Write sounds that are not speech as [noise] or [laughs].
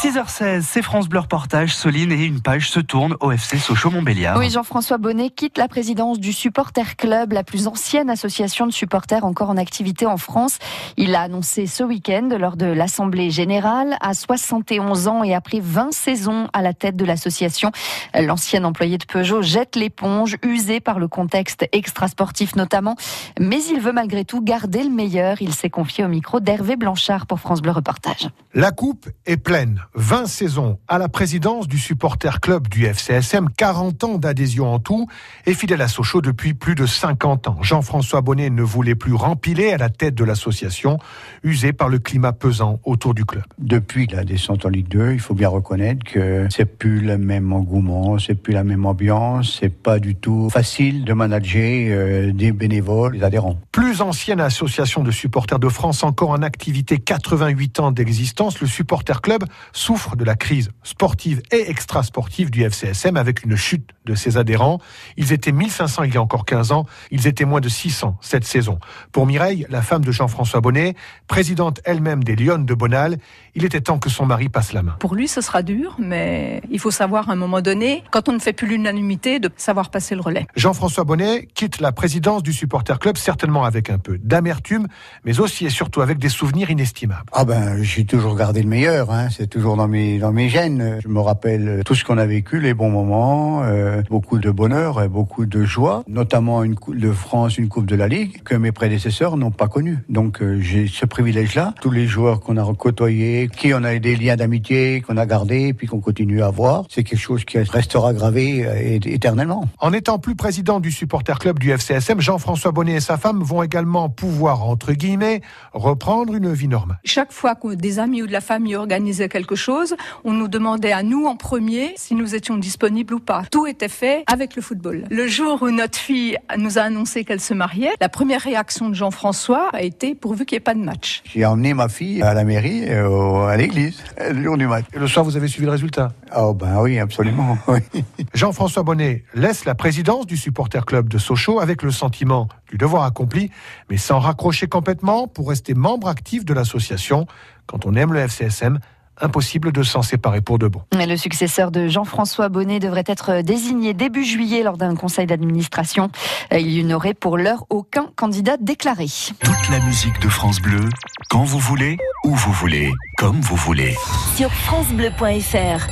6h16, c'est France Bleu Reportage. Soline et une page se tournent au FC Sochaux-Montbéliard. Oui, Jean-François Bonnet quitte la présidence du Supporter Club, la plus ancienne association de supporters encore en activité en France. Il l'a annoncé ce week-end lors de l'Assemblée Générale. À 71 ans et après 20 saisons à la tête de l'association, l'ancien employé de Peugeot jette l'éponge, usé par le contexte extrasportif notamment. Mais il veut malgré tout garder le meilleur. Il s'est confié au micro d'Hervé Blanchard pour France Bleu Reportage. La coupe est pleine. 20 saisons à la présidence du supporter club du FCSM, 40 ans d'adhésion en tout, et fidèle à Sochaux depuis plus de 50 ans. Jean-François Bonnet ne voulait plus rempiler à la tête de l'association, usé par le climat pesant autour du club. Depuis la descente en Ligue 2, il faut bien reconnaître que c'est plus le même engouement, c'est plus la même ambiance, c'est pas du tout facile de manager euh, des bénévoles, des adhérents. Plus ancienne association de supporters de France, encore en activité 88 ans d'existence, le supporter club souffre de la crise sportive et extra-sportive du FCSM avec une chute de ses adhérents. Ils étaient 1500 il y a encore 15 ans, ils étaient moins de 600 cette saison. Pour Mireille, la femme de Jean-François Bonnet, présidente elle-même des Lyonnes de Bonal, il était temps que son mari passe la main. Pour lui, ce sera dur, mais il faut savoir à un moment donné, quand on ne fait plus l'unanimité, de savoir passer le relais. Jean-François Bonnet quitte la présidence du supporter club certainement avec un peu d'amertume, mais aussi et surtout avec des souvenirs inestimables. Ah ben, j'ai toujours gardé le meilleur, hein. c'est toujours dans mes, dans mes gènes. Je me rappelle tout ce qu'on a vécu, les bons moments, euh, beaucoup de bonheur et beaucoup de joie, notamment une Coupe de France, une Coupe de la Ligue, que mes prédécesseurs n'ont pas connue. Donc euh, j'ai ce privilège-là. Tous les joueurs qu'on a côtoyés, qui on a des liens d'amitié, qu'on a gardés, puis qu'on continue à avoir, c'est quelque chose qui restera gravé euh, éternellement. En étant plus président du supporter club du FCSM, Jean-François Bonnet et sa femme vont également pouvoir, entre guillemets, reprendre une vie normale. Chaque fois que des amis ou de la famille organisaient quelque chose, on nous demandait à nous en premier si nous étions disponibles ou pas. Tout était fait avec le football. Le jour où notre fille nous a annoncé qu'elle se mariait, la première réaction de Jean-François a été pourvu qu'il n'y ait pas de match. J'ai emmené ma fille à la mairie, à l'église, le jour du match. Et le soir, vous avez suivi le résultat? Oh ben oui, absolument. [laughs] Oui. Jean-François Bonnet laisse la présidence du supporter club de Sochaux avec le sentiment du devoir accompli, mais sans raccrocher complètement pour rester membre actif de l'association. Quand on aime le FCSM, impossible de s'en séparer pour de bon. Le successeur de Jean-François Bonnet devrait être désigné début juillet lors d'un conseil d'administration. Il n'y aurait pour l'heure aucun candidat déclaré. Toute la musique de France Bleu, quand vous voulez, où vous voulez, comme vous voulez. Sur francebleu.fr